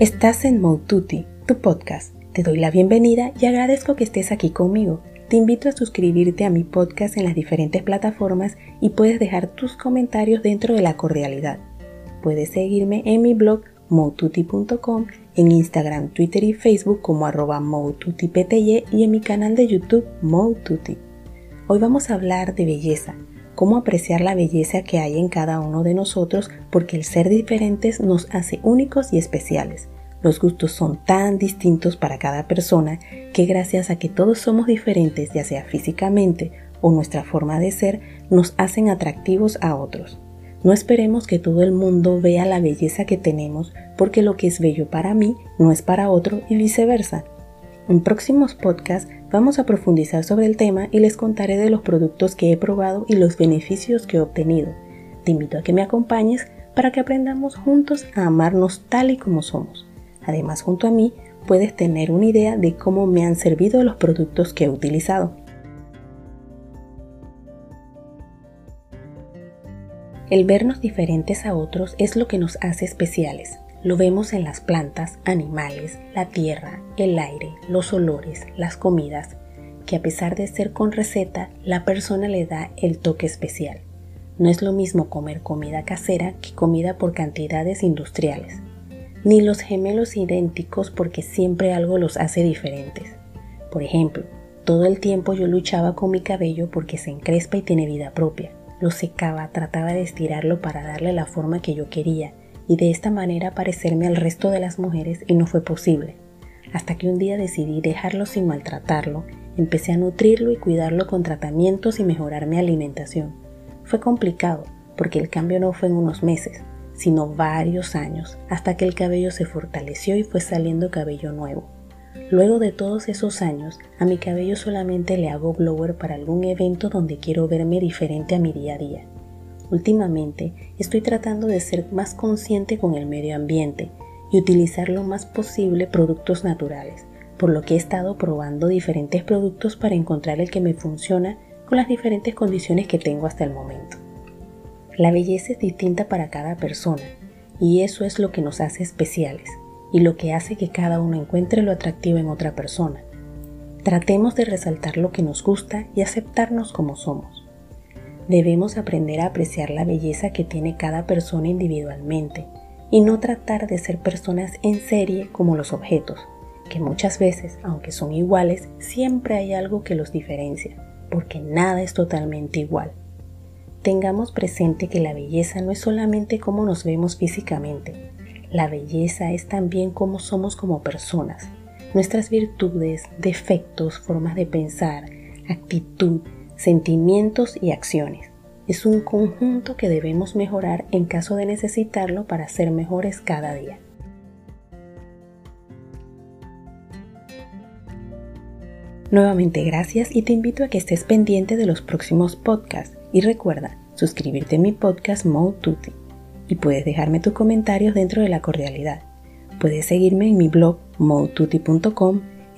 Estás en Moututi, tu podcast. Te doy la bienvenida y agradezco que estés aquí conmigo. Te invito a suscribirte a mi podcast en las diferentes plataformas y puedes dejar tus comentarios dentro de la cordialidad. Puedes seguirme en mi blog moututi.com, en Instagram, Twitter y Facebook como arroba y en mi canal de YouTube Moututi. Hoy vamos a hablar de belleza, cómo apreciar la belleza que hay en cada uno de nosotros porque el ser diferentes nos hace únicos y especiales. Los gustos son tan distintos para cada persona que gracias a que todos somos diferentes, ya sea físicamente o nuestra forma de ser, nos hacen atractivos a otros. No esperemos que todo el mundo vea la belleza que tenemos porque lo que es bello para mí no es para otro y viceversa. En próximos podcasts vamos a profundizar sobre el tema y les contaré de los productos que he probado y los beneficios que he obtenido. Te invito a que me acompañes para que aprendamos juntos a amarnos tal y como somos. Además, junto a mí puedes tener una idea de cómo me han servido los productos que he utilizado. El vernos diferentes a otros es lo que nos hace especiales. Lo vemos en las plantas, animales, la tierra, el aire, los olores, las comidas, que a pesar de ser con receta, la persona le da el toque especial. No es lo mismo comer comida casera que comida por cantidades industriales, ni los gemelos idénticos porque siempre algo los hace diferentes. Por ejemplo, todo el tiempo yo luchaba con mi cabello porque se encrespa y tiene vida propia. Lo secaba, trataba de estirarlo para darle la forma que yo quería, y de esta manera parecerme al resto de las mujeres y no fue posible. Hasta que un día decidí dejarlo sin maltratarlo, empecé a nutrirlo y cuidarlo con tratamientos y mejorar mi alimentación. Fue complicado, porque el cambio no fue en unos meses, sino varios años, hasta que el cabello se fortaleció y fue saliendo cabello nuevo. Luego de todos esos años, a mi cabello solamente le hago blower para algún evento donde quiero verme diferente a mi día a día. Últimamente estoy tratando de ser más consciente con el medio ambiente y utilizar lo más posible productos naturales, por lo que he estado probando diferentes productos para encontrar el que me funciona con las diferentes condiciones que tengo hasta el momento. La belleza es distinta para cada persona y eso es lo que nos hace especiales y lo que hace que cada uno encuentre lo atractivo en otra persona. Tratemos de resaltar lo que nos gusta y aceptarnos como somos. Debemos aprender a apreciar la belleza que tiene cada persona individualmente y no tratar de ser personas en serie como los objetos, que muchas veces, aunque son iguales, siempre hay algo que los diferencia, porque nada es totalmente igual. Tengamos presente que la belleza no es solamente cómo nos vemos físicamente, la belleza es también cómo somos como personas, nuestras virtudes, defectos, formas de pensar, actitud, sentimientos y acciones. Es un conjunto que debemos mejorar en caso de necesitarlo para ser mejores cada día. Nuevamente gracias y te invito a que estés pendiente de los próximos podcasts y recuerda suscribirte a mi podcast Mode Tutti y puedes dejarme tus comentarios dentro de la cordialidad. Puedes seguirme en mi blog moututi.com